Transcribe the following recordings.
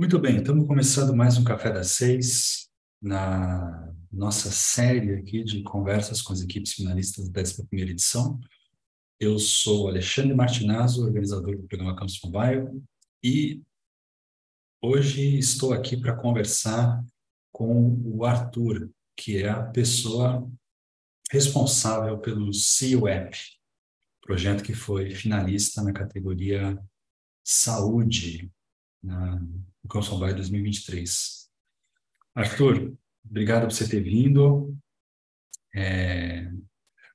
Muito bem, estamos começando mais um Café das Seis, na nossa série aqui de conversas com as equipes finalistas da 11 edição. Eu sou Alexandre Martinazzo, organizador do programa Campus Mobile, e hoje estou aqui para conversar com o Arthur, que é a pessoa responsável pelo App, projeto que foi finalista na categoria Saúde, na, no Campus Mobile 2023. Arthur, obrigado por você ter vindo. É,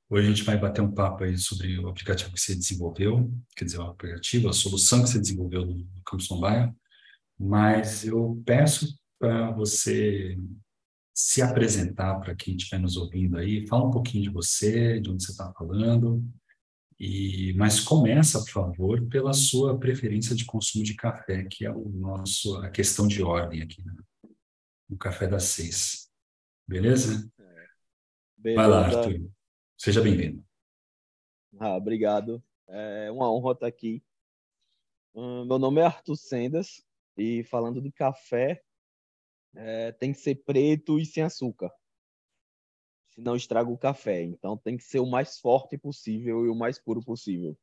hoje a gente vai bater um papo aí sobre o aplicativo que você desenvolveu, quer dizer, o aplicativo, a solução que você desenvolveu no Campus Mobile, mas eu peço para você se apresentar para quem estiver nos ouvindo aí, fala um pouquinho de você, de onde você está falando, e, mas começa, por favor, pela sua preferência de consumo de café, que é o nosso, a questão de ordem aqui né? no Café das Seis. Beleza? Beleza. Vai lá, Arthur. Seja bem-vindo. Ah, obrigado. É uma honra estar aqui. Hum, meu nome é Arthur Sendas e falando de café, é, tem que ser preto e sem açúcar. Senão estraga o café. Então tem que ser o mais forte possível e o mais puro possível.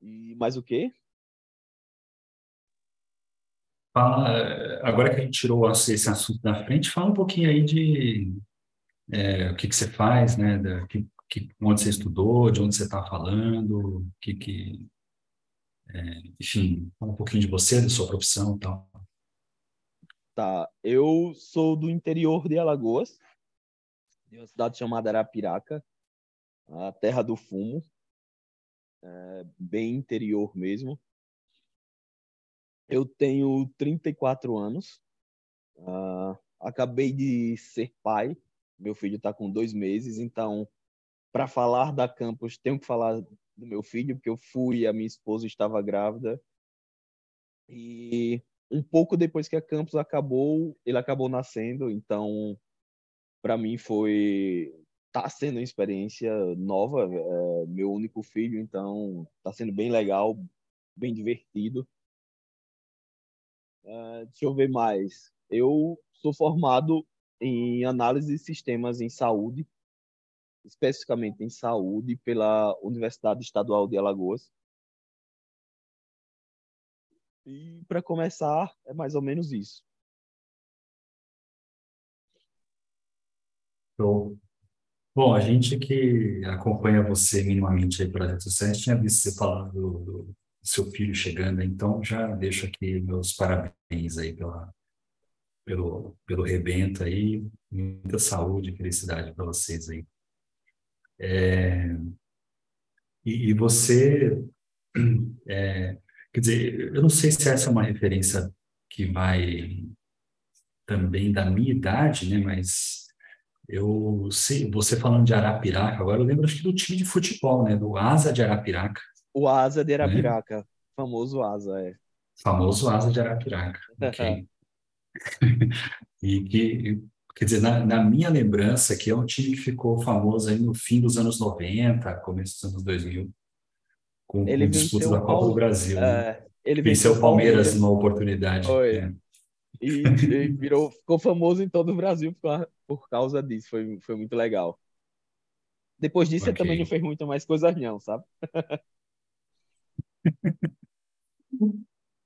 E mais o quê? Fala, agora que a gente tirou esse assunto da frente, fala um pouquinho aí de é, o que, que você faz, né? Da, que, que, onde você estudou, de onde você está falando, que, que é, enfim, fala um pouquinho de você, da sua profissão e tal. Tá, eu sou do interior de Alagoas, de uma cidade chamada Arapiraca, a terra do fumo, é, bem interior mesmo. Eu tenho 34 anos, uh, acabei de ser pai, meu filho está com dois meses, então, para falar da campus, tenho que falar do meu filho, porque eu fui, a minha esposa estava grávida, e um pouco depois que a campus acabou, ele acabou nascendo, então para mim foi tá sendo uma experiência nova, é, meu único filho, então tá sendo bem legal, bem divertido. É, deixa eu ver mais. Eu sou formado em análise de sistemas em saúde, especificamente em saúde pela Universidade Estadual de Alagoas. E para começar, é mais ou menos isso. Show. Bom, a gente que acompanha você minimamente aí por redes sociais tinha visto você falando do, do, seu filho chegando, então já deixo aqui meus parabéns aí pela, pelo, pelo rebento aí, muita saúde e felicidade para vocês aí. É, e, e, você é, Quer dizer, eu não sei se essa é uma referência que vai também da minha idade, né? Mas eu sei, você falando de Arapiraca, agora eu lembro acho que do time de futebol, né? Do Asa de Arapiraca. O Asa de né? Arapiraca, né? famoso Asa, é. Famoso Asa de Arapiraca, ok. e que, quer dizer, na, na, minha lembrança, que é um time que ficou famoso aí no fim dos anos 90, começo dos anos 2000 com, ele com disputa da Copa do Brasil. Né? É, ele venceu o Palmeiras numa oportunidade. É. E, e, virou, ficou famoso em todo o Brasil por, por causa disso. Foi, foi muito legal. Depois disso, okay. ele também não fez muito mais coisas, não, sabe?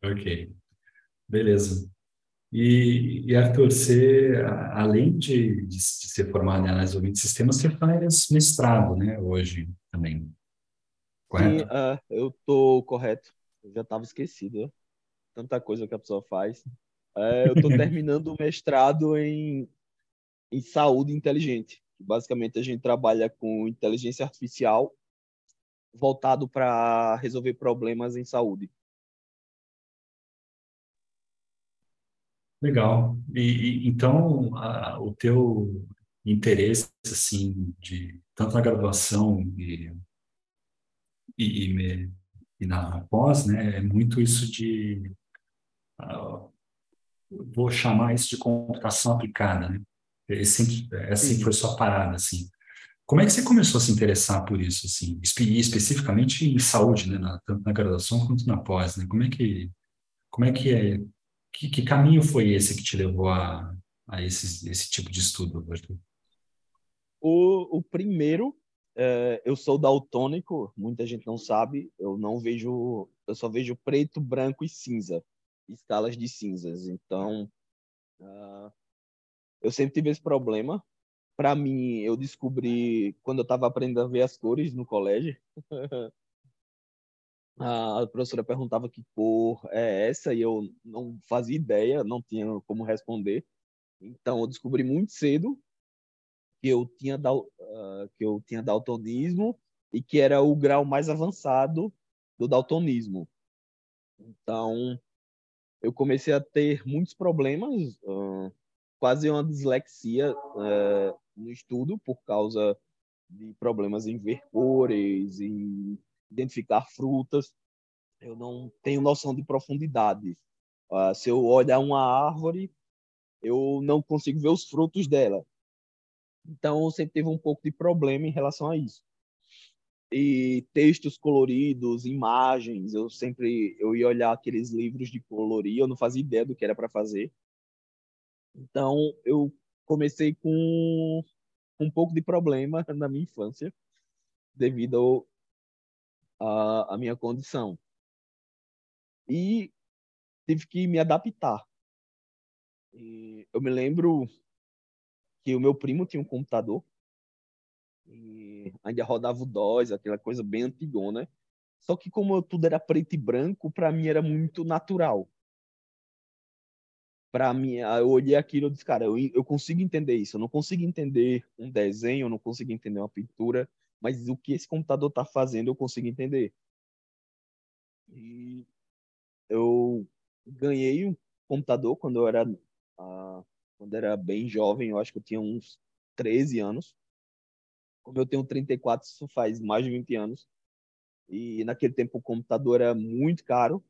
ok. Beleza. E, e, Arthur, você, além de, de, de ser formado em análise de sistemas, você faz mestrado, né, hoje também. Correto? Sim, uh, eu tô correto. Eu já estava esquecido. Né? Tanta coisa que a pessoa faz. Uh, eu estou terminando o mestrado em, em saúde inteligente. Basicamente, a gente trabalha com inteligência artificial voltado para resolver problemas em saúde. Legal. E, e então, a, o teu interesse, assim, de tanto na graduação e e, e, na pós, né, é muito isso de, uh, vou chamar isso de computação aplicada, né? Esse, assim foi sua parada, assim. Como é que você começou a se interessar por isso, assim, espe especificamente em saúde, né, na, tanto na graduação quanto na pós, né? Como é que Como é que é? Que, que caminho foi esse que te levou a, a esse, esse tipo de estudo, Arthur? O, o primeiro, é, eu sou daltônico, muita gente não sabe, eu não vejo, eu só vejo preto, branco e cinza, escalas de cinzas. Então, uh, eu sempre tive esse problema. Para mim, eu descobri quando eu estava aprendendo a ver as cores no colégio. a professora perguntava que cor é essa e eu não fazia ideia, não tinha como responder. Então, eu descobri muito cedo que eu tinha uh, que eu tinha daltonismo e que era o grau mais avançado do daltonismo. Então, eu comecei a ter muitos problemas, uh, quase uma dislexia uh, no estudo por causa de problemas em ver cores, em identificar frutas. Eu não tenho noção de profundidade. Se eu olhar uma árvore, eu não consigo ver os frutos dela. Então, sempre tive um pouco de problema em relação a isso. E textos coloridos, imagens, eu sempre eu ia olhar aqueles livros de colorir, eu não fazia ideia do que era para fazer. Então, eu comecei com um pouco de problema na minha infância, devido à minha condição. E tive que me adaptar. E eu me lembro que o meu primo tinha um computador e ainda rodava o DOS, aquela coisa bem antigona. Só que como tudo era preto e branco, para mim era muito natural. Para mim, eu olhei aquilo e disse, cara, eu, eu consigo entender isso. Eu não consigo entender um desenho, eu não consigo entender uma pintura, mas o que esse computador está fazendo eu consigo entender. E eu ganhei um computador quando eu era uh, quando era bem jovem, eu acho que eu tinha uns 13 anos. Como eu tenho 34, isso faz mais de 20 anos. E naquele tempo o computador era muito caro.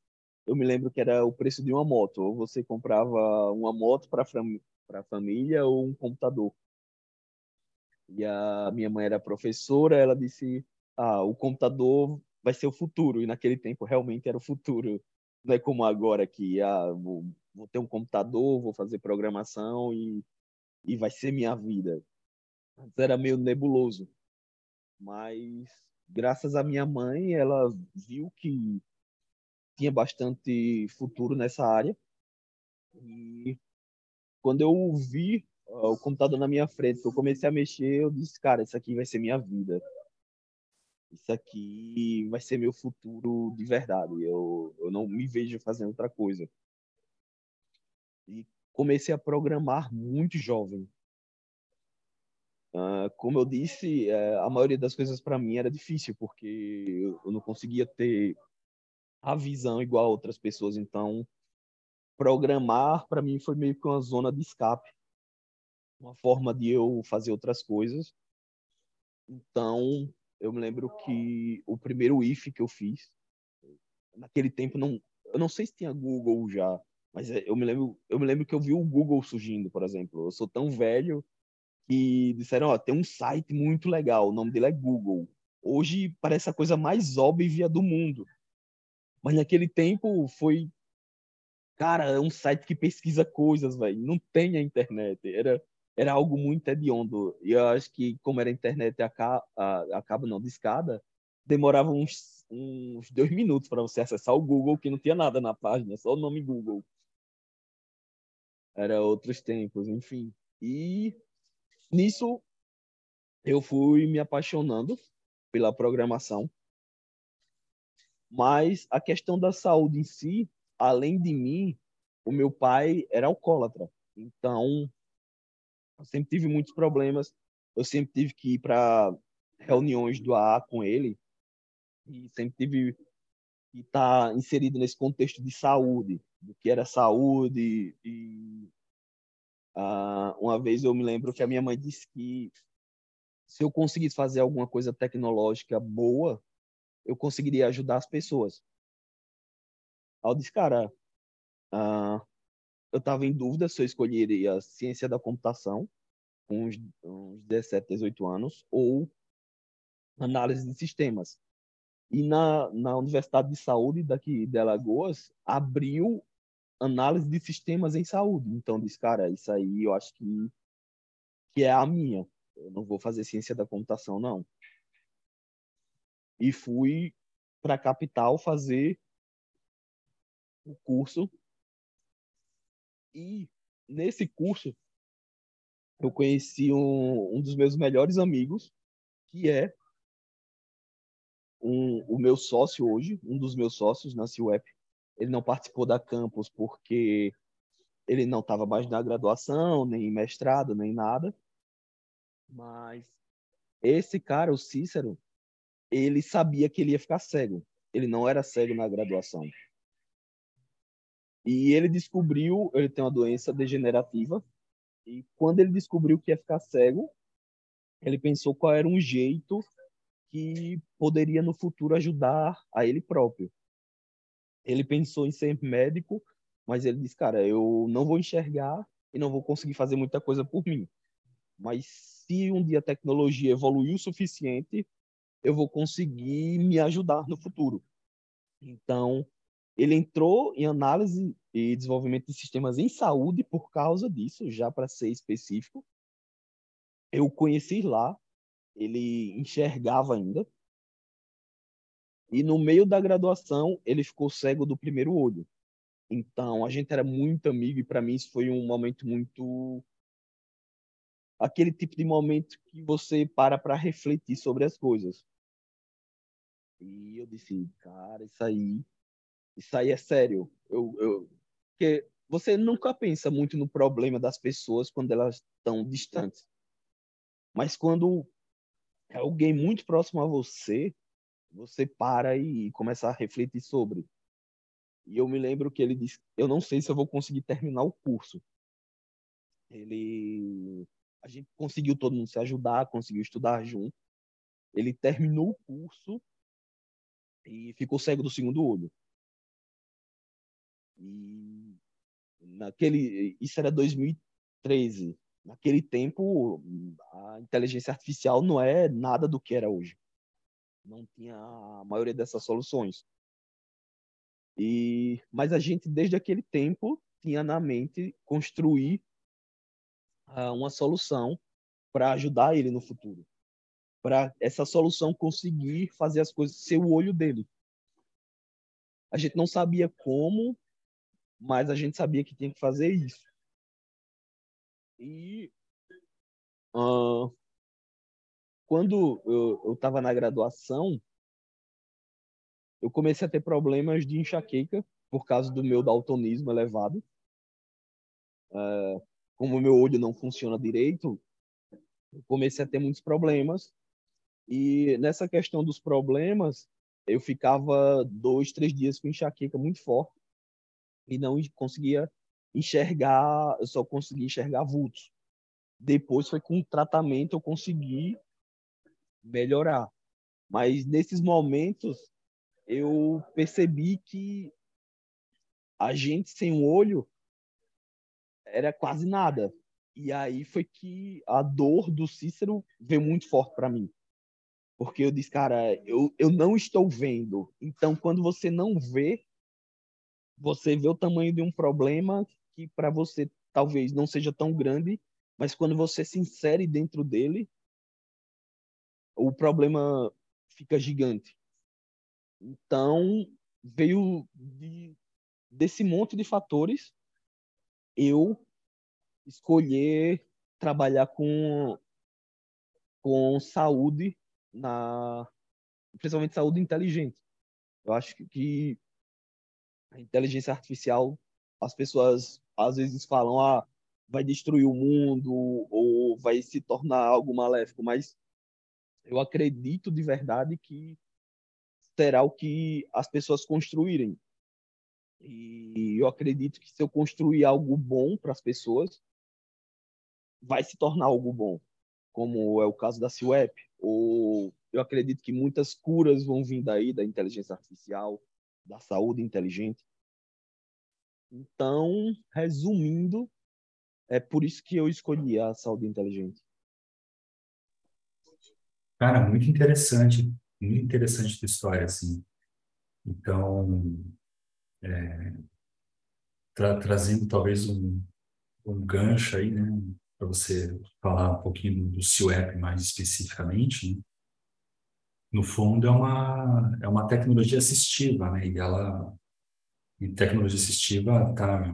Eu me lembro que era o preço de uma moto. Ou você comprava uma moto para a família ou um computador. E a minha mãe era professora, ela disse: "Ah, o computador vai ser o futuro". E naquele tempo realmente era o futuro. Não é como agora que ah, vou ter um computador, vou fazer programação e, e vai ser minha vida. Antes era meio nebuloso, mas graças à minha mãe, ela viu que tinha bastante futuro nessa área. E quando eu vi uh, o computador na minha frente, eu comecei a mexer, eu disse, cara, isso aqui vai ser minha vida. Isso aqui vai ser meu futuro de verdade. Eu, eu não me vejo fazendo outra coisa. E comecei a programar muito jovem. Uh, como eu disse, uh, a maioria das coisas para mim era difícil, porque eu, eu não conseguia ter a visão igual a outras pessoas. Então, programar para mim foi meio que uma zona de escape, uma forma de eu fazer outras coisas. Então, eu me lembro que o primeiro if que eu fiz, naquele tempo não, eu não sei se tinha Google já, mas é, eu me lembro, eu me lembro que eu vi o Google surgindo, por exemplo. Eu sou tão velho que disseram, ó, tem um site muito legal, o nome dele é Google. Hoje parece a coisa mais óbvia do mundo. Mas naquele tempo foi cara, é um site que pesquisa coisas, velho. Não tem a internet. Era era algo muito hediondo. E eu acho que como era internet acaba, acaba não discada, demorava uns, uns dois minutos para você acessar o Google, que não tinha nada na página, só o nome Google era outros tempos, enfim. E nisso eu fui me apaixonando pela programação. Mas a questão da saúde em si, além de mim, o meu pai era alcoólatra. Então, eu sempre tive muitos problemas. Eu sempre tive que ir para reuniões do AA com ele e sempre tive que estar tá inserido nesse contexto de saúde do que era saúde e uh, uma vez eu me lembro que a minha mãe disse que se eu conseguisse fazer alguma coisa tecnológica boa, eu conseguiria ajudar as pessoas. Eu disse, cara, uh, eu estava em dúvida se eu escolheria ciência da computação com uns, uns 17, 18 anos ou análise de sistemas. E na, na Universidade de Saúde daqui de Alagoas abriu análise de sistemas em saúde. Então, disse, cara, isso aí eu acho que, que é a minha. Eu não vou fazer ciência da computação, não. E fui para a capital fazer o curso. E nesse curso, eu conheci um, um dos meus melhores amigos, que é um, o meu sócio hoje, um dos meus sócios na CIUEP. Ele não participou da campus porque ele não estava mais na graduação, nem mestrado, nem nada. Mas esse cara, o Cícero, ele sabia que ele ia ficar cego. Ele não era cego na graduação. E ele descobriu, ele tem uma doença degenerativa, e quando ele descobriu que ia ficar cego, ele pensou qual era um jeito que poderia no futuro ajudar a ele próprio. Ele pensou em ser médico, mas ele disse, cara, eu não vou enxergar e não vou conseguir fazer muita coisa por mim. Mas se um dia a tecnologia evoluir o suficiente, eu vou conseguir me ajudar no futuro. Então, ele entrou em análise e desenvolvimento de sistemas em saúde por causa disso, já para ser específico. Eu conheci lá, ele enxergava ainda. E no meio da graduação, ele ficou cego do primeiro olho. Então, a gente era muito amigo e para mim isso foi um momento muito aquele tipo de momento que você para para refletir sobre as coisas. E eu disse, cara, isso aí isso aí é sério. Eu, eu, porque você nunca pensa muito no problema das pessoas quando elas estão distantes. Mas quando é alguém muito próximo a você, você para e começa a refletir sobre. E eu me lembro que ele disse: Eu não sei se eu vou conseguir terminar o curso. Ele. A gente conseguiu todo mundo se ajudar, conseguiu estudar junto. Ele terminou o curso e ficou cego do segundo olho. E naquele, isso era 2013. Naquele tempo, a inteligência artificial não é nada do que era hoje. Não tinha a maioria dessas soluções. E mas a gente desde aquele tempo tinha na mente construir uh, uma solução para ajudar ele no futuro. Para essa solução conseguir fazer as coisas ser o olho dele. A gente não sabia como, mas a gente sabia que tinha que fazer isso. E uh, quando eu estava na graduação, eu comecei a ter problemas de enxaqueca por causa do meu daltonismo elevado. Uh, como o meu olho não funciona direito, eu comecei a ter muitos problemas. E nessa questão dos problemas, eu ficava dois, três dias com enxaqueca muito forte e não conseguia enxergar, eu só conseguia enxergar vultos. Depois foi com o tratamento eu consegui melhorar. Mas nesses momentos eu percebi que a gente sem um olho era quase nada. E aí foi que a dor do Cícero veio muito forte para mim. Porque eu disse, cara, eu, eu não estou vendo. Então, quando você não vê, você vê o tamanho de um problema que para você talvez não seja tão grande, mas quando você se insere dentro dele, o problema fica gigante. Então, veio de, desse monte de fatores eu escolher trabalhar com com saúde na principalmente saúde inteligente. Eu acho que a inteligência artificial, as pessoas às vezes falam, ah, vai destruir o mundo ou vai se tornar algo maléfico, mas eu acredito de verdade que será o que as pessoas construírem. E eu acredito que se eu construir algo bom para as pessoas, vai se tornar algo bom, como é o caso da CIWEP. Ou eu acredito que muitas curas vão vir daí, da inteligência artificial, da saúde inteligente. Então, resumindo, é por isso que eu escolhi a saúde inteligente. Cara, muito interessante, muito interessante tua história, assim. Então, é, tra trazendo talvez um, um gancho aí, né, para você falar um pouquinho do CIOEP mais especificamente, né? No fundo é uma é uma tecnologia assistiva, né? E ela e tecnologia assistiva está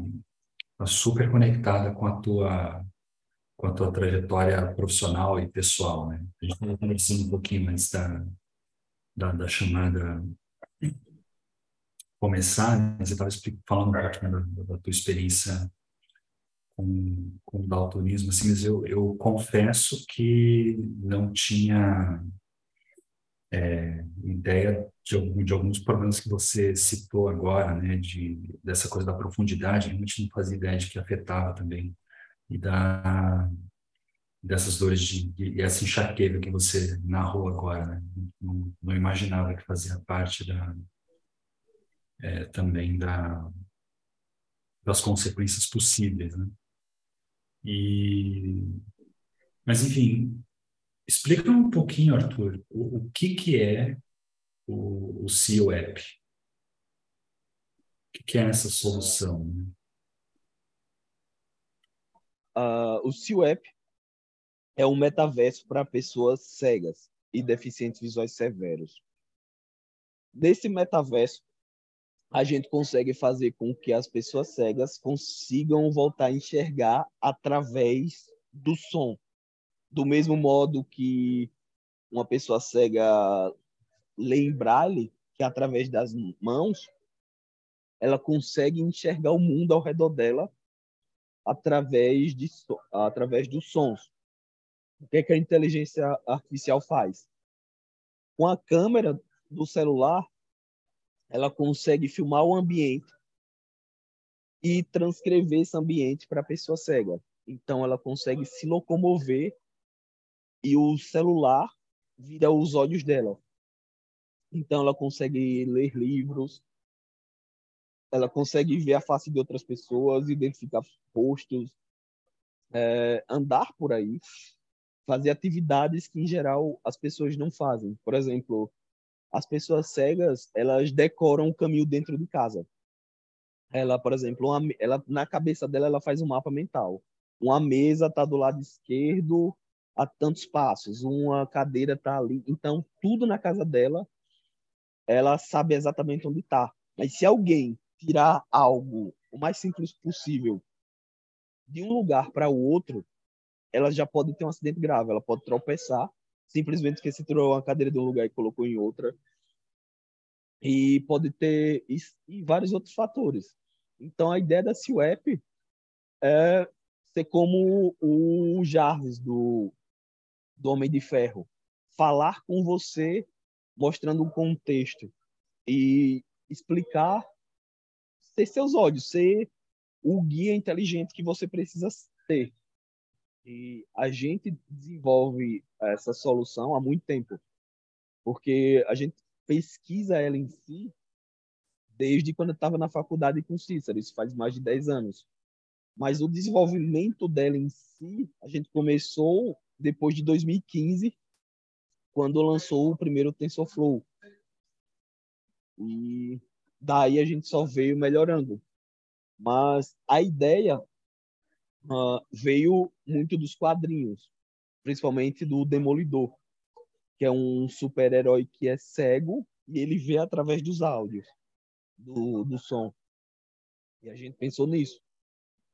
tá super conectada com a tua com a tua trajetória profissional e pessoal, né? A gente estava conversando um pouquinho antes da, da, da chamada começar, né? você estava falando um pouquinho da, da, tua experiência com, com o daltonismo, assim, mas eu, eu confesso que não tinha é, ideia de, de, alguns problemas que você citou agora, né, de, dessa coisa da profundidade, realmente não fazia ideia de que afetava também, e da, dessas dores de, e essa enxaqueca que você narrou agora, né, não, não imaginava que fazia parte da, é, também da, das consequências possíveis, né. E, mas enfim, Explica um pouquinho, Arthur, o, o que, que é o, o CEO App? O que, que é essa solução? Uh, o CEO App é um metaverso para pessoas cegas e deficientes visuais severos. Nesse metaverso, a gente consegue fazer com que as pessoas cegas consigam voltar a enxergar através do som do mesmo modo que uma pessoa cega lê em braille, que através das mãos, ela consegue enxergar o mundo ao redor dela através, de, através dos sons. O que, é que a inteligência artificial faz? Com a câmera do celular, ela consegue filmar o ambiente e transcrever esse ambiente para a pessoa cega. Então, ela consegue se locomover e o celular vira os olhos dela. Então ela consegue ler livros, ela consegue ver a face de outras pessoas, identificar rostos, é, andar por aí, fazer atividades que em geral as pessoas não fazem. Por exemplo, as pessoas cegas elas decoram o caminho dentro de casa. Ela, por exemplo, uma, ela na cabeça dela ela faz um mapa mental. Uma mesa está do lado esquerdo a tantos passos, uma cadeira está ali. Então, tudo na casa dela, ela sabe exatamente onde está. Mas se alguém tirar algo o mais simples possível de um lugar para o outro, ela já pode ter um acidente grave. Ela pode tropeçar, simplesmente porque se tirou uma cadeira de um lugar e colocou em outra. E pode ter e vários outros fatores. Então, a ideia da CWEP é ser como o Jarvis do do Homem de Ferro. Falar com você, mostrando um contexto e explicar, ser seus olhos, ser o guia inteligente que você precisa ter. E a gente desenvolve essa solução há muito tempo, porque a gente pesquisa ela em si desde quando eu estava na faculdade com Cícero, isso faz mais de 10 anos. Mas o desenvolvimento dela em si, a gente começou depois de 2015, quando lançou o primeiro TensorFlow. E daí a gente só veio melhorando. Mas a ideia uh, veio muito dos quadrinhos, principalmente do Demolidor, que é um super-herói que é cego e ele vê através dos áudios, do, do som. E a gente pensou nisso.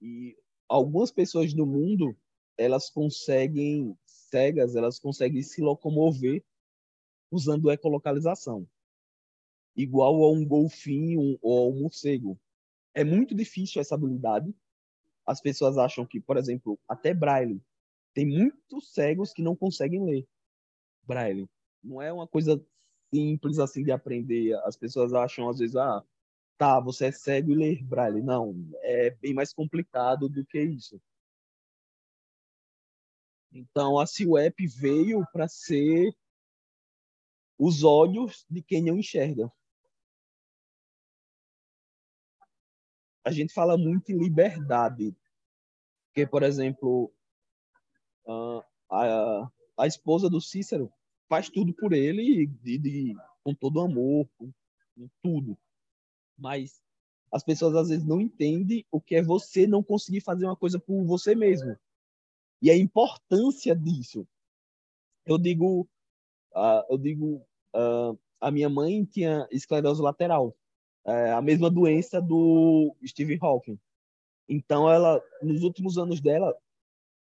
E algumas pessoas do mundo elas conseguem, cegas, elas conseguem se locomover usando ecolocalização. Igual a um golfinho ou a um morcego. É muito difícil essa habilidade. As pessoas acham que, por exemplo, até Braille. Tem muitos cegos que não conseguem ler Braille. Não é uma coisa simples assim de aprender. As pessoas acham, às vezes, ah, tá, você é cego e lê Braille. Não, é bem mais complicado do que isso. Então, a CWEP veio para ser os olhos de quem não enxerga. A gente fala muito em liberdade, porque, por exemplo, a, a esposa do Cícero faz tudo por ele de, de, com todo amor, com, com tudo. Mas as pessoas às vezes não entendem o que é você não conseguir fazer uma coisa por você mesmo. E a importância disso. Eu digo, uh, eu digo, uh, a minha mãe tinha esclerose lateral, uh, a mesma doença do Stephen Hawking. Então ela, nos últimos anos dela,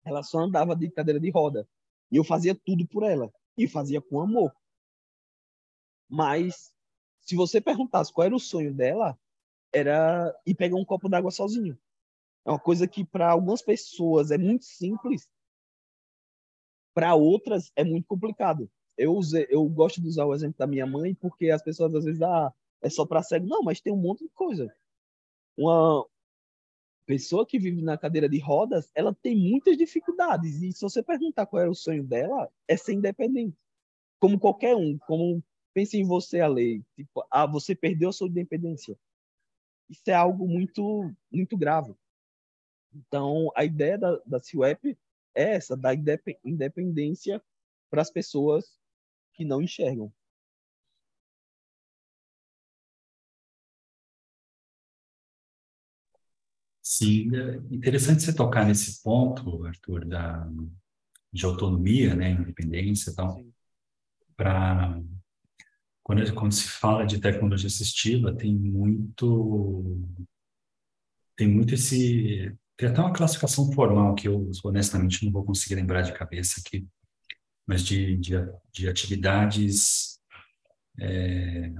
ela só andava de cadeira de roda. E eu fazia tudo por ela. E fazia com amor. Mas, se você perguntasse qual era o sonho dela, era ir pegar um copo d'água sozinho. É uma coisa que para algumas pessoas é muito simples, para outras é muito complicado. Eu, usei, eu gosto de usar o exemplo da minha mãe porque as pessoas às vezes ah, é só para cego. Não, mas tem um monte de coisa. Uma pessoa que vive na cadeira de rodas, ela tem muitas dificuldades. E se você perguntar qual era o sonho dela, é ser independente. Como qualquer um, como pense em você a lei, tipo, ah, você perdeu a sua independência isso é algo muito, muito grave. Então, a ideia da, da CWEP é essa, da independência para as pessoas que não enxergam. Sim, é interessante você tocar nesse ponto, Arthur, da, de autonomia, né, independência e tal, para quando, quando se fala de tecnologia assistiva, tem muito tem muito esse tem até uma classificação formal que eu honestamente não vou conseguir lembrar de cabeça aqui, mas de, de, de atividades é,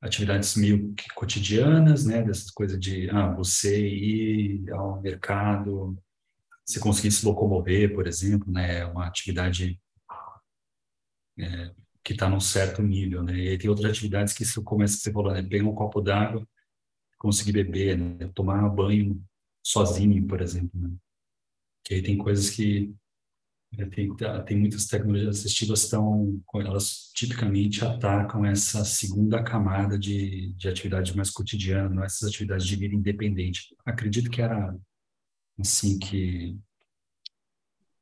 atividades meio que cotidianas, né, dessas coisas de ah, você ir ao mercado, se conseguir se locomover, por exemplo, né, é uma atividade é, que está num certo nível, né? E tem outras atividades que isso começa, você falou, né? Pegar um copo d'água, conseguir beber, né? Tomar banho sozinho, por exemplo, né? Que aí tem coisas que né, tem, tá, tem muitas tecnologias assistivas estão, elas tipicamente atacam essa segunda camada de, de atividade mais cotidiana, essas atividades de vida independente. Acredito que era assim que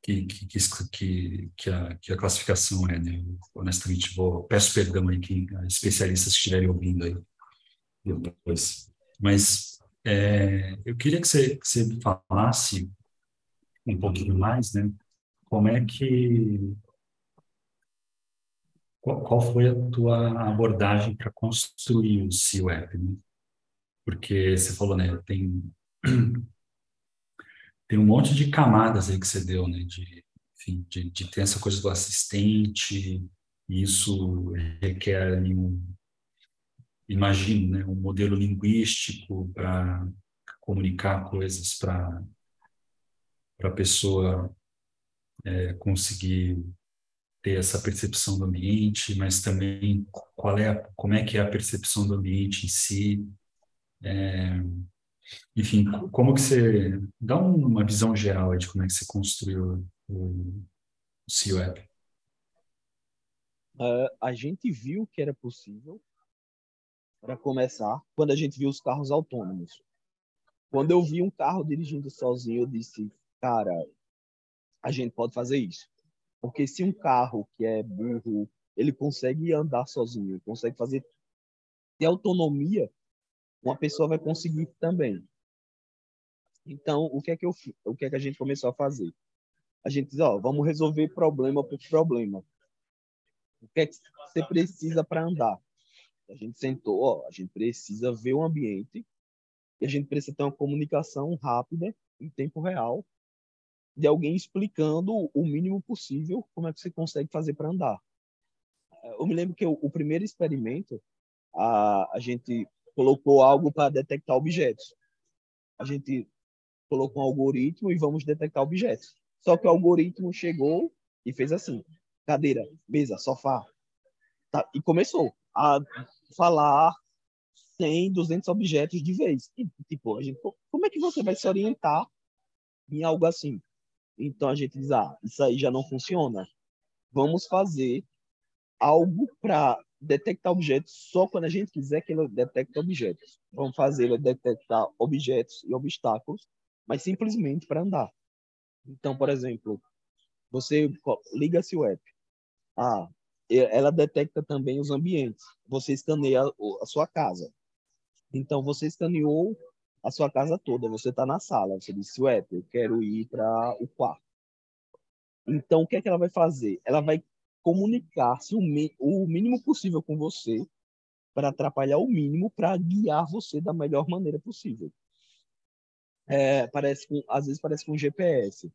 que, que, que, que, a, que a classificação é, né? Honestamente, vou, peço perdão aí que especialistas que estiverem ouvindo aí depois. Mas é, eu queria que você, que você falasse um pouquinho mais, né? Como é que qual, qual foi a tua abordagem para construir o CWEP, né? Porque você falou, né? Tem tem um monte de camadas aí que você deu, né? De, enfim, de, de ter essa coisa do assistente, isso requer um, imagino, né? Um modelo linguístico para comunicar coisas para a pessoa é, conseguir ter essa percepção do ambiente, mas também qual é como é que é a percepção do ambiente em si. É, enfim, como que você dá uma visão geral de como é que você construiu o, CWeb? Uh, a gente viu que era possível, para começar, quando a gente viu os carros autônomos. Quando eu vi um carro dirigindo sozinho, eu disse, cara, a gente pode fazer isso. Porque se um carro que é burro, ele consegue andar sozinho, consegue fazer ter autonomia, uma pessoa vai conseguir também. Então, o que é que eu, o que é que a gente começou a fazer? A gente diz, ó, vamos resolver problema por problema. O que é que você precisa para andar? A gente sentou, ó, a gente precisa ver o ambiente e a gente precisa ter uma comunicação rápida, em tempo real, de alguém explicando o mínimo possível como é que você consegue fazer para andar. Eu me lembro que o, o primeiro experimento, a, a gente colocou algo para detectar objetos. A gente colocou um algoritmo e vamos detectar objetos. Só que o algoritmo chegou e fez assim: cadeira, mesa, sofá. Tá? E começou a falar 100, 200 objetos de vez. E, tipo, a gente, como é que você vai se orientar em algo assim? Então a gente diz: ah, isso aí já não funciona. Vamos fazer algo para detectar objetos só quando a gente quiser que ele detecte objetos. Vamos fazer ele detectar objetos e obstáculos, mas simplesmente para andar. Então, por exemplo, você liga-se o app. Ah, ela detecta também os ambientes. Você escaneia a sua casa. Então, você escaneou a sua casa toda, você está na sala, você disse, ué, eu quero ir para o quarto. Então, o que é que ela vai fazer? Ela vai comunicar-se o, o mínimo possível com você para atrapalhar o mínimo para guiar você da melhor maneira possível. É, parece com, às vezes parece com um GPS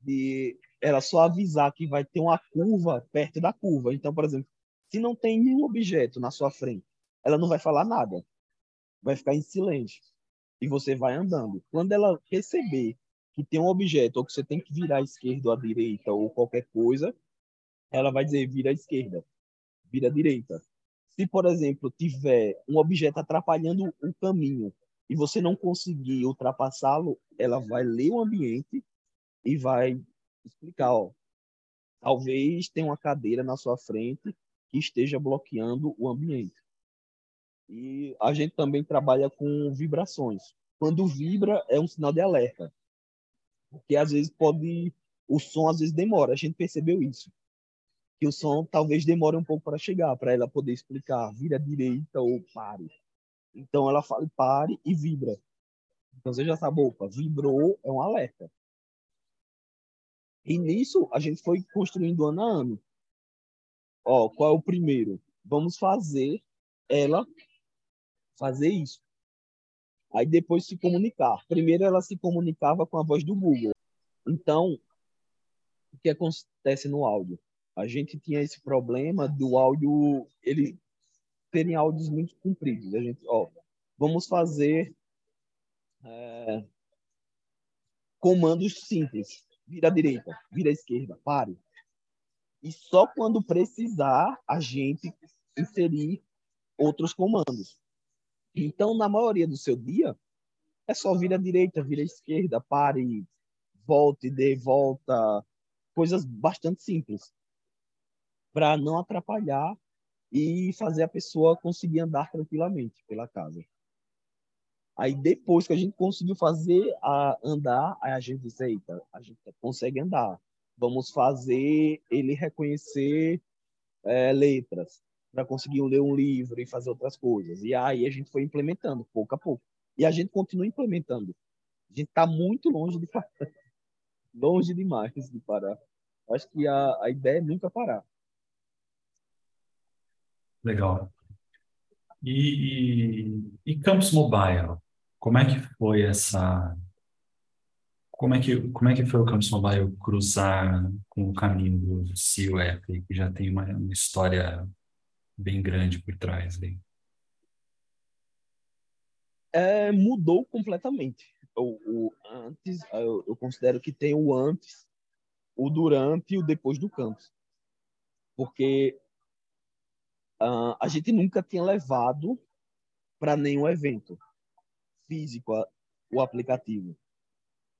de ela só avisar que vai ter uma curva perto da curva. Então, por exemplo, se não tem nenhum objeto na sua frente, ela não vai falar nada. Vai ficar em silêncio. E você vai andando. Quando ela perceber que tem um objeto ou que você tem que virar à esquerda ou à direita ou qualquer coisa, ela vai dizer vira à esquerda, vira à direita. Se, por exemplo, tiver um objeto atrapalhando o caminho e você não conseguir ultrapassá-lo, ela vai ler o ambiente e vai explicar, ó, talvez tenha uma cadeira na sua frente que esteja bloqueando o ambiente. E a gente também trabalha com vibrações. Quando vibra, é um sinal de alerta. Porque às vezes pode. O som às vezes demora. A gente percebeu isso. Que o som talvez demore um pouco para chegar, para ela poder explicar, vira à direita ou pare. Então ela fala pare e vibra. Então você já sabe, opa, vibrou, é um alerta. E nisso a gente foi construindo ano a ano. Ó, qual é o primeiro? Vamos fazer ela fazer isso. Aí depois se comunicar. Primeiro ela se comunicava com a voz do Google. Então, o que acontece no áudio? A gente tinha esse problema do áudio, ele terem áudios muito compridos. A gente, ó, vamos fazer é, comandos simples. Vira à direita, vira à esquerda, pare. E só quando precisar a gente inserir outros comandos. Então, na maioria do seu dia, é só vir à direita, vir à esquerda, pare, volte, dê volta, coisas bastante simples, para não atrapalhar e fazer a pessoa conseguir andar tranquilamente pela casa. Aí depois que a gente conseguiu fazer a andar, aí a gente disse, eita, a gente consegue andar. Vamos fazer ele reconhecer é, letras para conseguir ler um livro e fazer outras coisas. E aí a gente foi implementando, pouco a pouco. E a gente continua implementando. A gente está muito longe de parar. longe demais de parar. Acho que a, a ideia é nunca parar. Legal. E, e, e Campus Mobile, como é que foi essa como é que como é que foi o Campus Mobile cruzar com o caminho do CUF, que já tem uma, uma história bem grande por trás ali? É, mudou completamente. O antes, eu, eu, considero que tem o antes, o durante e o depois do campus. Porque uh, a gente nunca tinha levado para nenhum evento físico a, o aplicativo.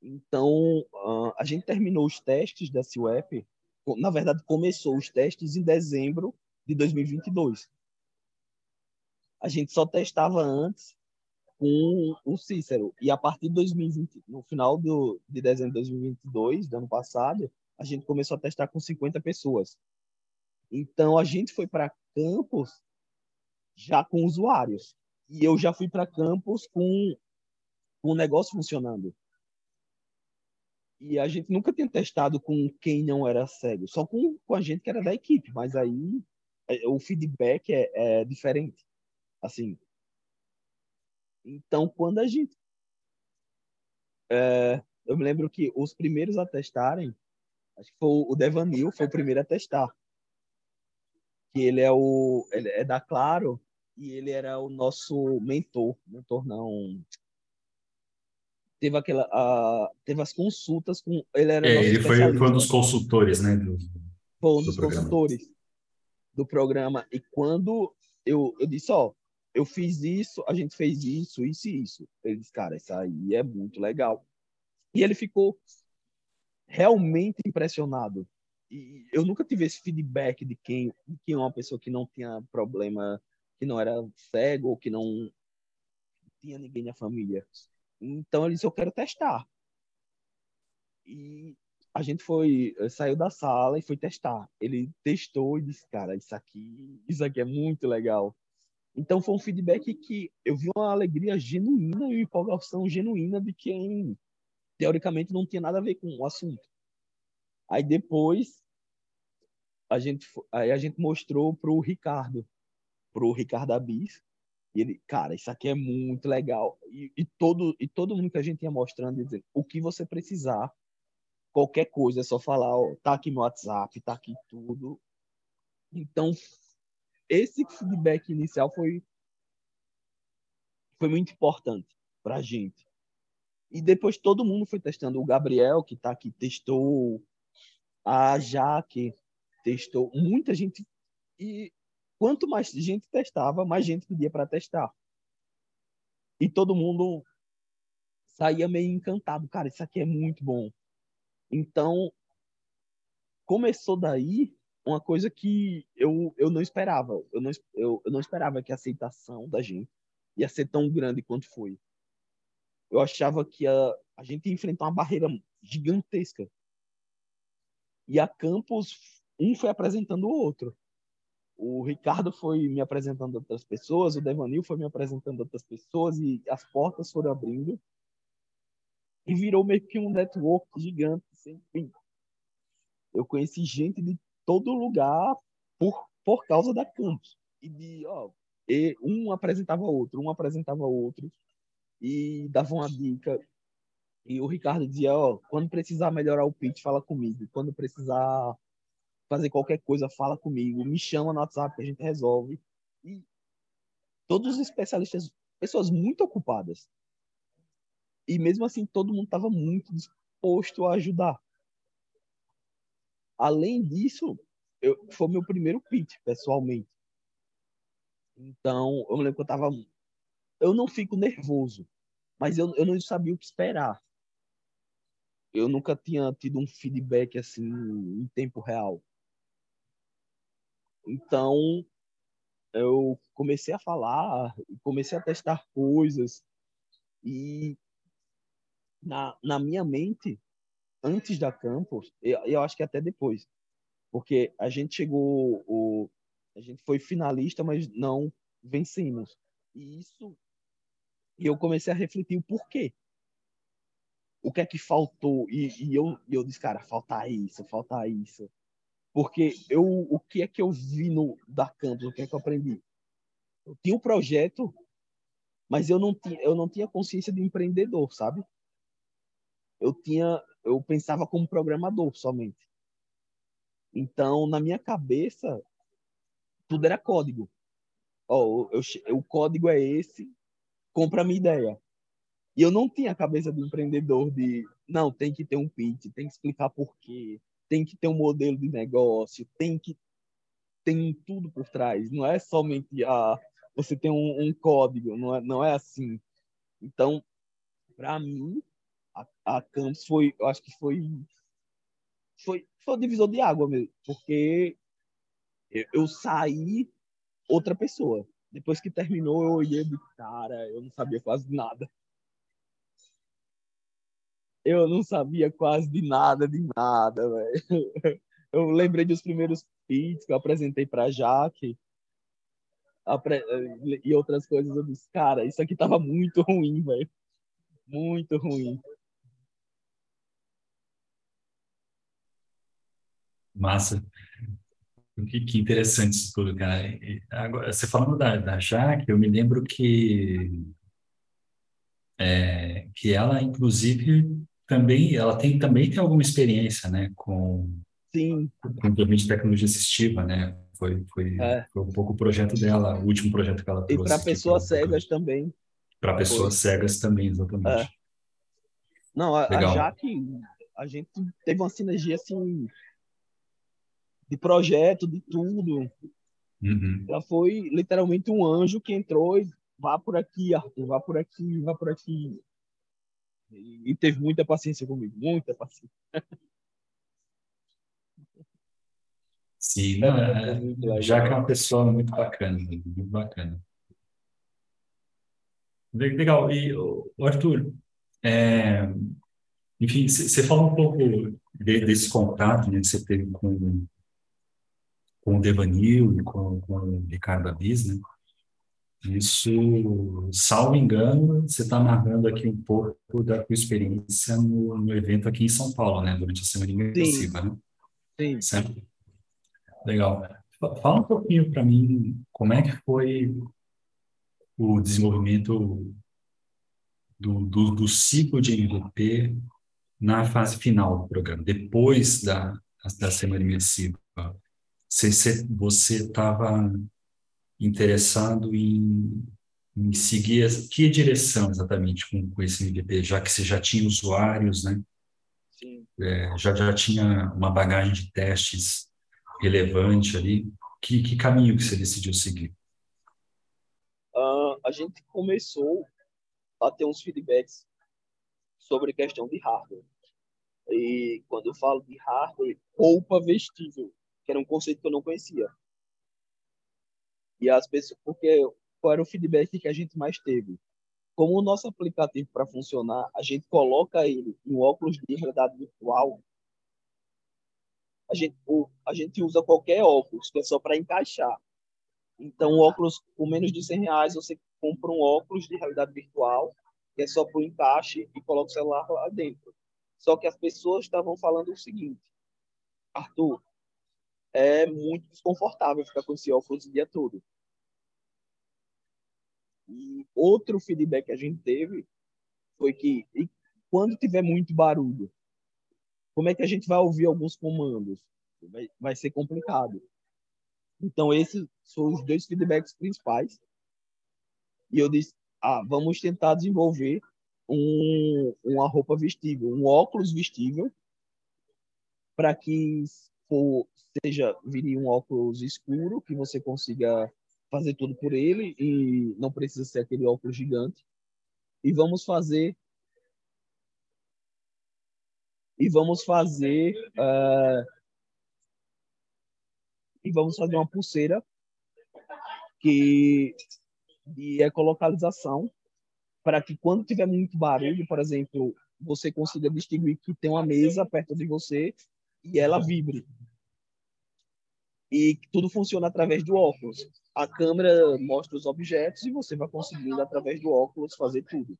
Então, uh, a gente terminou os testes da CUEP, na verdade, começou os testes em dezembro de 2022. A gente só testava antes com o Cícero. E a partir de 2020, no final do, de dezembro de 2022, do ano passado, a gente começou a testar com 50 pessoas. Então, a gente foi para campus já com usuários. E eu já fui para campus com, com o negócio funcionando. E a gente nunca tinha testado com quem não era cego, só com, com a gente que era da equipe. Mas aí é, o feedback é, é diferente. Assim. Então, quando a gente. É, eu me lembro que os primeiros a testarem, acho que foi o Devanil, foi o primeiro a testar. Que ele é o. Ele é da Claro e ele era o nosso mentor. Mentor não. Teve aquela. Uh, teve as consultas com. Ele era é, ele foi, foi um dos consultores, né? Do, foi um dos consultores do programa. E quando eu, eu disse, ó, eu fiz isso, a gente fez isso, isso e isso. Ele disse, cara, isso aí é muito legal. E ele ficou realmente impressionado. E eu nunca tive esse feedback de quem, de quem é uma pessoa que não tinha problema, que não era cego ou que não tinha ninguém na família. Então ele disse, eu quero testar. E a gente foi eh, saiu da sala e foi testar. Ele testou e disse, cara, isso aqui, isso aqui é muito legal. Então foi um feedback que eu vi uma alegria genuína e uma empolgação genuína de quem teoricamente não tinha nada a ver com o assunto. Aí depois a gente aí a gente mostrou pro Ricardo, pro Ricardo Abis, e ele, cara, isso aqui é muito legal. E, e todo e todo mundo que a gente ia mostrando dizendo, o que você precisar, qualquer coisa, é só falar, ó, tá aqui meu WhatsApp, tá aqui tudo. Então, esse feedback inicial foi foi muito importante para a gente. E depois todo mundo foi testando. O Gabriel, que está aqui, testou. A Jaque testou. Muita gente. E quanto mais gente testava, mais gente pedia para testar. E todo mundo saía meio encantado. Cara, isso aqui é muito bom. Então, começou daí uma coisa que eu, eu não esperava. Eu não, eu, eu não esperava que a aceitação da gente ia ser tão grande quanto foi. Eu achava que a, a gente ia enfrentar uma barreira gigantesca. E a Campos, um foi apresentando o outro. O Ricardo foi me apresentando outras pessoas, o Devanil foi me apresentando outras pessoas e as portas foram abrindo. E virou meio que um network gigante, sem fim. Eu conheci gente de todo lugar por, por causa da Campos. E de, ó, e um apresentava outro, um apresentava outro e dava uma dica. E o Ricardo dizia, ó, quando precisar melhorar o pitch, fala comigo. Quando precisar fazer qualquer coisa, fala comigo. Me chama no WhatsApp que a gente resolve. E todos os especialistas, pessoas muito ocupadas. E mesmo assim, todo mundo estava muito disposto a ajudar. Além disso, eu, foi meu primeiro pitch, pessoalmente. Então, eu lembro que eu tava. Eu não fico nervoso, mas eu, eu não sabia o que esperar. Eu nunca tinha tido um feedback assim em tempo real. Então, eu comecei a falar, comecei a testar coisas e na, na minha mente antes da campus, eu, eu acho que até depois, porque a gente chegou, o, a gente foi finalista, mas não vencemos. E isso, e eu comecei a refletir o porquê. O que é que faltou? E, e eu, eu disse, cara, falta isso, falta isso. Porque eu, o que é que eu vi no da campus, o que é que eu aprendi? Eu tinha um projeto, mas eu não tinha, eu não tinha consciência de empreendedor, sabe? Eu tinha, eu pensava como programador somente. Então, na minha cabeça, tudo era código. Ó, oh, o código é esse, compra a minha ideia. E eu não tinha a cabeça do empreendedor de, não, tem que ter um pitch, tem que explicar por quê, tem que ter um modelo de negócio, tem que tem tudo por trás. Não é somente a ah, você tem um, um código, não é, não é assim. Então, para mim, a, a Campos foi, eu acho que foi foi, foi o divisor de água mesmo, porque eu, eu saí outra pessoa. Depois que terminou, eu olhei de cara, eu não sabia quase nada. Eu não sabia quase de nada, de nada, velho. Eu lembrei dos primeiros pits que eu apresentei pra Jaque e outras coisas. Eu disse, cara, isso aqui tava muito ruim, velho. Muito ruim. Massa. Que, que interessante isso tudo, cara. agora, você falando da, da Jaque, eu me lembro que é, que ela, inclusive, também ela tem também tem alguma experiência, né, com Sim. com de tecnologia assistiva, né? Foi, foi, é. foi um pouco o projeto dela, o último projeto que ela trouxe. E para pessoas cegas também. Para pessoas foi. cegas também, exatamente. É. Não, a, a Jaque, a gente teve uma sinergia assim de projeto, de tudo. Uhum. Ela foi literalmente um anjo que entrou e vá por aqui, Arthur, vá por aqui, vá por aqui. E, e teve muita paciência comigo, muita paciência. Sim, não, é, já que é uma pessoa muito bacana, muito bacana. Legal. E, Arthur, é, enfim, você fala um pouco desse contato né, que você teve com, com o Devanil e com, com o Ricardo Abis, né? Isso, salvo engano, você está narrando aqui um pouco da tua experiência no, no, evento aqui em São Paulo, né? Durante a semana imersiva, né? Sim. Certo? Legal. Fala um pouquinho para mim como é que foi o desenvolvimento do, do, do ciclo de MVP na fase final do programa, depois da, da semana imersiva. Você estava interessado em, em seguir que direção exatamente com, com esse MVP, já que você já tinha usuários, né? É, já, já tinha uma bagagem de testes relevante ali. Que, que caminho que você decidiu seguir? Uh, a gente começou a ter uns feedbacks sobre questão de hardware. E quando eu falo de hardware, roupa vestível, que era um conceito que eu não conhecia. E as pessoas, porque qual era o feedback que a gente mais teve? Como o nosso aplicativo para funcionar, a gente coloca ele em óculos de realidade virtual. A gente, a gente usa qualquer óculos, que é só para encaixar. Então, óculos por menos de 100 reais, você compra um óculos de realidade virtual, que é só para o encaixe e coloca o celular lá dentro. Só que as pessoas estavam falando o seguinte: Arthur, é muito desconfortável ficar com esse óculos o dia todo. E outro feedback que a gente teve foi que quando tiver muito barulho, como é que a gente vai ouvir alguns comandos? Vai, vai ser complicado. Então, esses são os dois feedbacks principais. E eu disse, ah, vamos tentar desenvolver um, uma roupa vestível, um óculos vestível, para que for, seja viria um óculos escuro, que você consiga fazer tudo por ele e não precisa ser aquele óculos gigante. E vamos fazer e vamos fazer uh, e vamos fazer uma pulseira que de ecolocalização para que quando tiver muito barulho, por exemplo, você consiga distinguir que tem uma mesa perto de você e ela vibre. E tudo funciona através do óculos. A câmera mostra os objetos e você vai conseguindo, através do óculos, fazer tudo.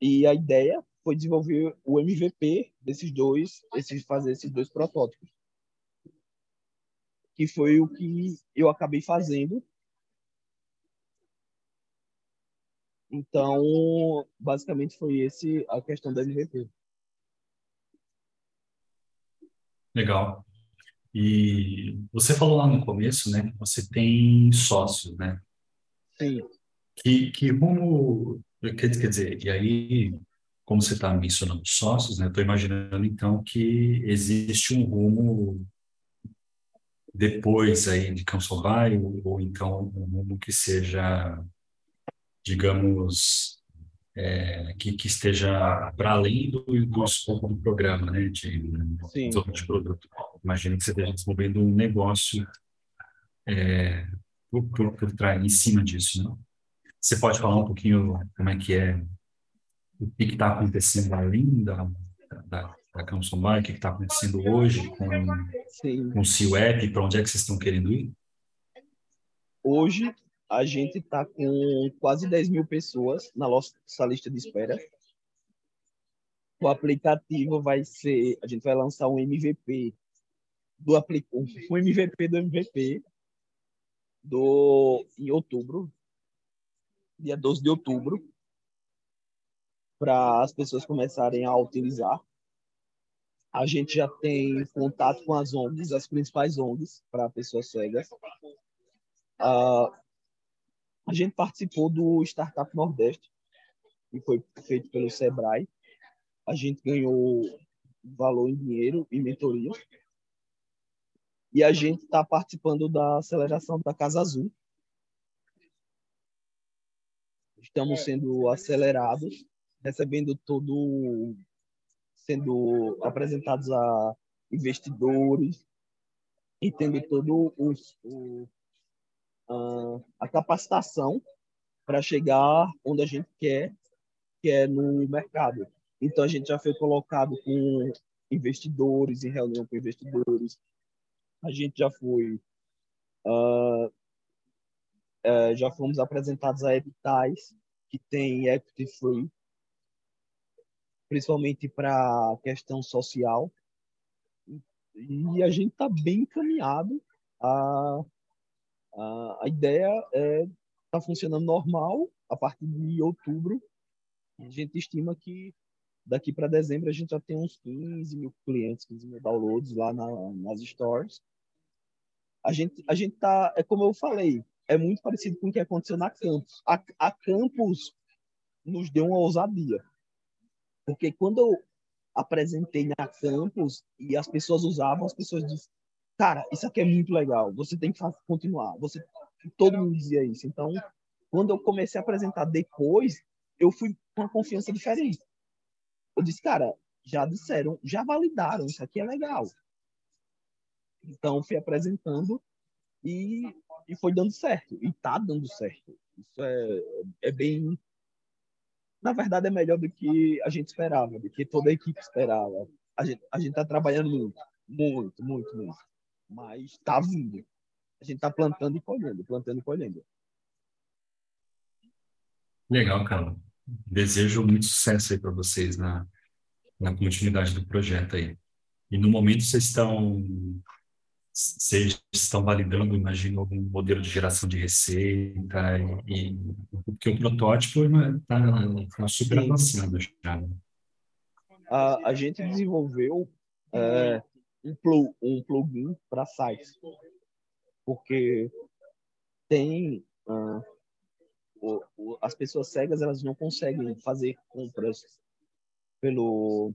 E a ideia foi desenvolver o MVP desses dois, esses, fazer esses dois protótipos. Que foi o que eu acabei fazendo. Então, basicamente foi esse a questão do MVP. Legal. E você falou lá no começo, né, que você tem sócios, né? Sim. Que, que rumo, quer, quer dizer, e aí, como você está mencionando sócios, né, estou imaginando então que existe um rumo depois aí de Council ou, ou então um rumo que seja, digamos, é, que, que, esteja para além do, do escopo do programa, né, de de produto. Imagina que você esteja desenvolvendo um negócio é, por, por, por trás, em cima disso, né? Você pode falar um pouquinho como é que é, o que está acontecendo além da, da, da Council Bar, o que está acontecendo hoje com, com o CIUEP, para onde é que vocês estão querendo ir? Hoje, a gente está com quase 10 mil pessoas na nossa lista de espera. O aplicativo vai ser, a gente vai lançar um MVP do MVP do MVP do em outubro, dia 12 de outubro, para as pessoas começarem a utilizar. A gente já tem contato com as ONGs, as principais ONGs para pessoas cegas. Uh, a gente participou do Startup Nordeste, que foi feito pelo Sebrae. A gente ganhou valor em dinheiro e mentoria. E a gente está participando da aceleração da Casa Azul. Estamos sendo acelerados, recebendo todo, sendo apresentados a investidores e tendo todo os, o, uh, a capacitação para chegar onde a gente quer, que é no mercado. Então, a gente já foi colocado com investidores, em reunião com investidores. A gente já foi uh, é, já fomos apresentados a editais que tem equity free, principalmente para questão social. E a gente está bem encaminhado. A, a, a ideia é tá funcionando normal a partir de outubro. A gente estima que daqui para dezembro a gente já tem uns 15 mil clientes, 15 mil downloads lá na, nas stores. A gente, a gente tá, é como eu falei, é muito parecido com o que aconteceu na Campus. A, a Campus nos deu uma ousadia. Porque quando eu apresentei na Campus e as pessoas usavam, as pessoas diziam, cara, isso aqui é muito legal, você tem que continuar. Você, todo mundo dizia isso. Então, quando eu comecei a apresentar depois, eu fui com uma confiança diferente. Eu disse, cara, já disseram, já validaram, isso aqui é legal. Então, fui apresentando e, e foi dando certo. E tá dando certo. Isso é, é bem. Na verdade, é melhor do que a gente esperava, do que toda a equipe esperava. A gente, a gente tá trabalhando muito, muito, muito, muito. Mas tá vindo. A gente tá plantando e colhendo, plantando e colhendo. Legal, cara. Desejo muito sucesso aí para vocês na, na continuidade do projeto aí. E no momento vocês estão vocês estão validando, imagino, algum modelo de geração de receita e, e porque o protótipo está tá super avançado já. Né? A, a gente desenvolveu é, um, um plugin para sites, porque tem uh, o, o, as pessoas cegas elas não conseguem fazer compras pelo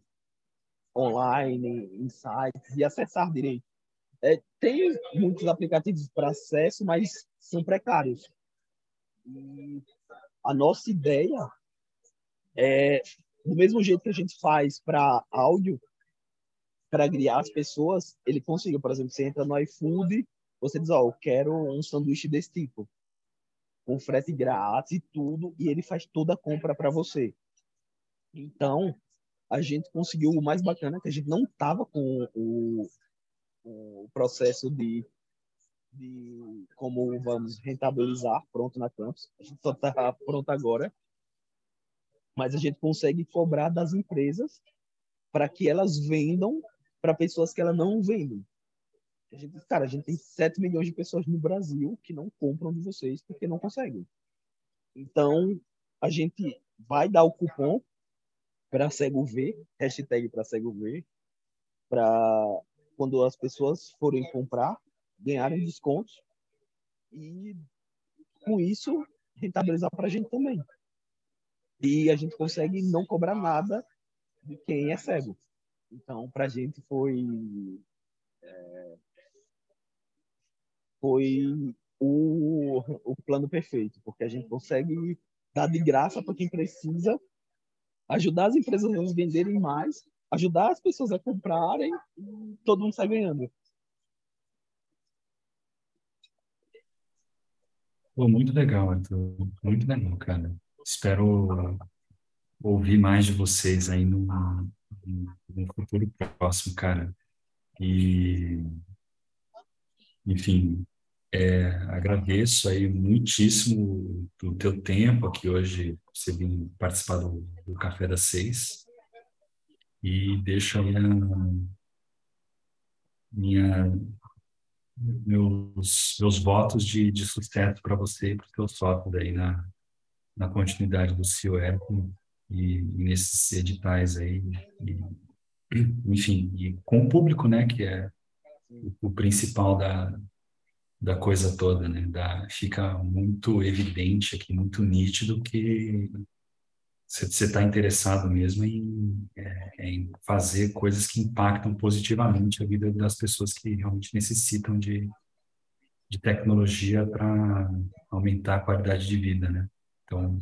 online, em sites e acessar direito. É, tem muitos aplicativos para acesso, mas são precários. E a nossa ideia é, do mesmo jeito que a gente faz para áudio, para guiar as pessoas, ele conseguiu, por exemplo, você entra no iFood, você diz, ó, oh, eu quero um sanduíche desse tipo, com frete grátis e tudo, e ele faz toda a compra para você. Então, a gente conseguiu o mais bacana, que a gente não tava com o, o processo de, de como vamos rentabilizar pronto na campus. A gente só está pronto agora, mas a gente consegue cobrar das empresas para que elas vendam para pessoas que elas não vendem. A gente, cara, a gente tem 7 milhões de pessoas no Brasil que não compram de vocês porque não conseguem. Então, a gente vai dar o cupom para cego ver, hashtag para cego ver, para quando as pessoas forem comprar, ganharem descontos e com isso rentabilizar para a gente também. E a gente consegue não cobrar nada de quem é cego. Então, para a gente foi é, foi o, o plano perfeito, porque a gente consegue dar de graça para quem precisa, ajudar as empresas a venderem mais ajudar as pessoas a comprarem todo mundo sai ganhando. Pô, muito legal, Arthur. Muito legal, cara. Espero ouvir mais de vocês aí no, no futuro próximo, cara. E, enfim, é, agradeço aí muitíssimo do teu tempo aqui hoje, você vir participar do, do Café das Seis. E deixo a minha, meus, meus votos de, de sucesso para você e para o sócio aí na, na continuidade do CIOEP e, e nesses editais aí, e, enfim, e com o público, né, que é o, o principal da, da coisa toda, né, da, fica muito evidente aqui, muito nítido que você está interessado mesmo em, é, em, fazer coisas que impactam positivamente a vida das pessoas que realmente necessitam de, de tecnologia para aumentar a qualidade de vida, né? Então,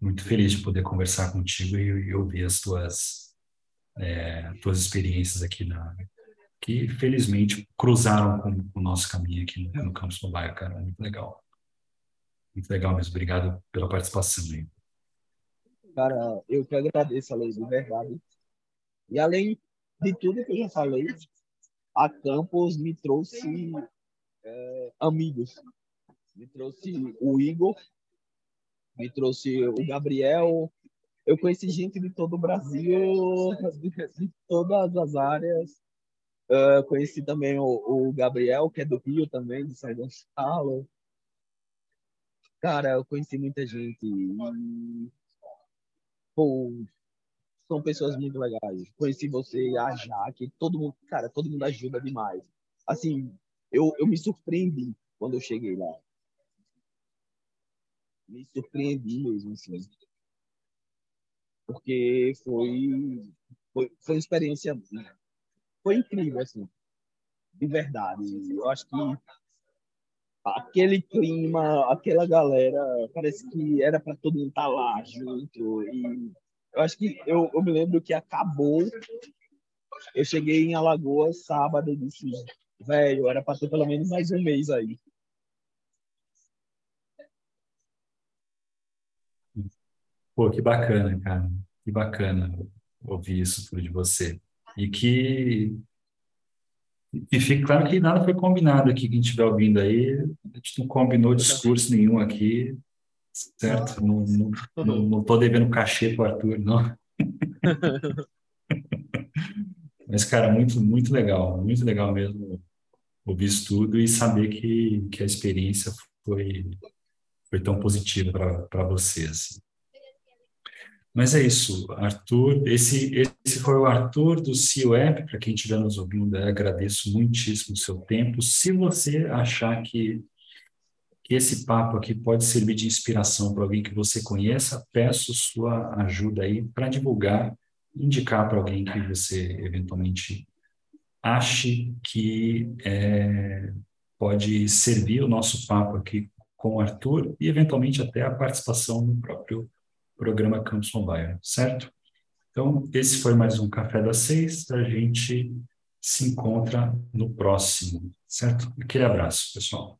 muito feliz de poder conversar contigo e, e ouvir as tuas, é, tuas experiências aqui na que felizmente cruzaram com, o nosso caminho aqui no, Campus Mobile, cara, muito legal. Muito legal mesmo, obrigado pela participação aí. Cara, eu que agradeço, a lei de verdade. E além de tudo que eu já falei, a Campos me trouxe é, amigos. me trouxe o Igor, me trouxe o Gabriel. Eu conheci gente de todo o Brasil, de todas as áreas. Uh, conheci também o, o, Gabriel, que é do Rio também, de São Gonçalo. Cara, eu conheci muita gente. E, pô, são pessoas muito legais. Conheci você, a Jaque, todo mundo, cara, todo mundo ajuda demais. Assim, eu, eu me surpreendi quando eu cheguei lá. Me surpreendi mesmo, assim. Porque foi, foi, foi uma experiência, foi incrível, assim, de verdade. Eu acho que aquele clima, aquela galera, parece que era para todo mundo estar tá lá junto. E eu acho que eu, eu me lembro que acabou. Eu cheguei em Alagoas sábado e disse, velho, era para ter pelo menos mais um mês aí. Pô, que bacana, cara. Que bacana ouvir isso tudo de você. E que e fique claro que nada foi combinado aqui, quem estiver ouvindo aí, a gente não combinou discurso nenhum aqui, certo? Não estou não, não, não devendo cachê para o Arthur, não. Mas, cara, muito, muito legal, muito legal mesmo ouvir isso tudo e saber que, que a experiência foi, foi tão positiva para você, assim. Mas é isso, Arthur. Esse, esse foi o Arthur do CIOEP. Para quem estiver nos ouvindo, agradeço muitíssimo o seu tempo. Se você achar que, que esse papo aqui pode servir de inspiração para alguém que você conheça, peço sua ajuda aí para divulgar, indicar para alguém que você eventualmente ache que é, pode servir o nosso papo aqui com o Arthur e eventualmente até a participação no próprio programa Campus Mobile, certo? Então, esse foi mais um Café das Seis. A gente se encontra no próximo, certo? Aquele abraço, pessoal.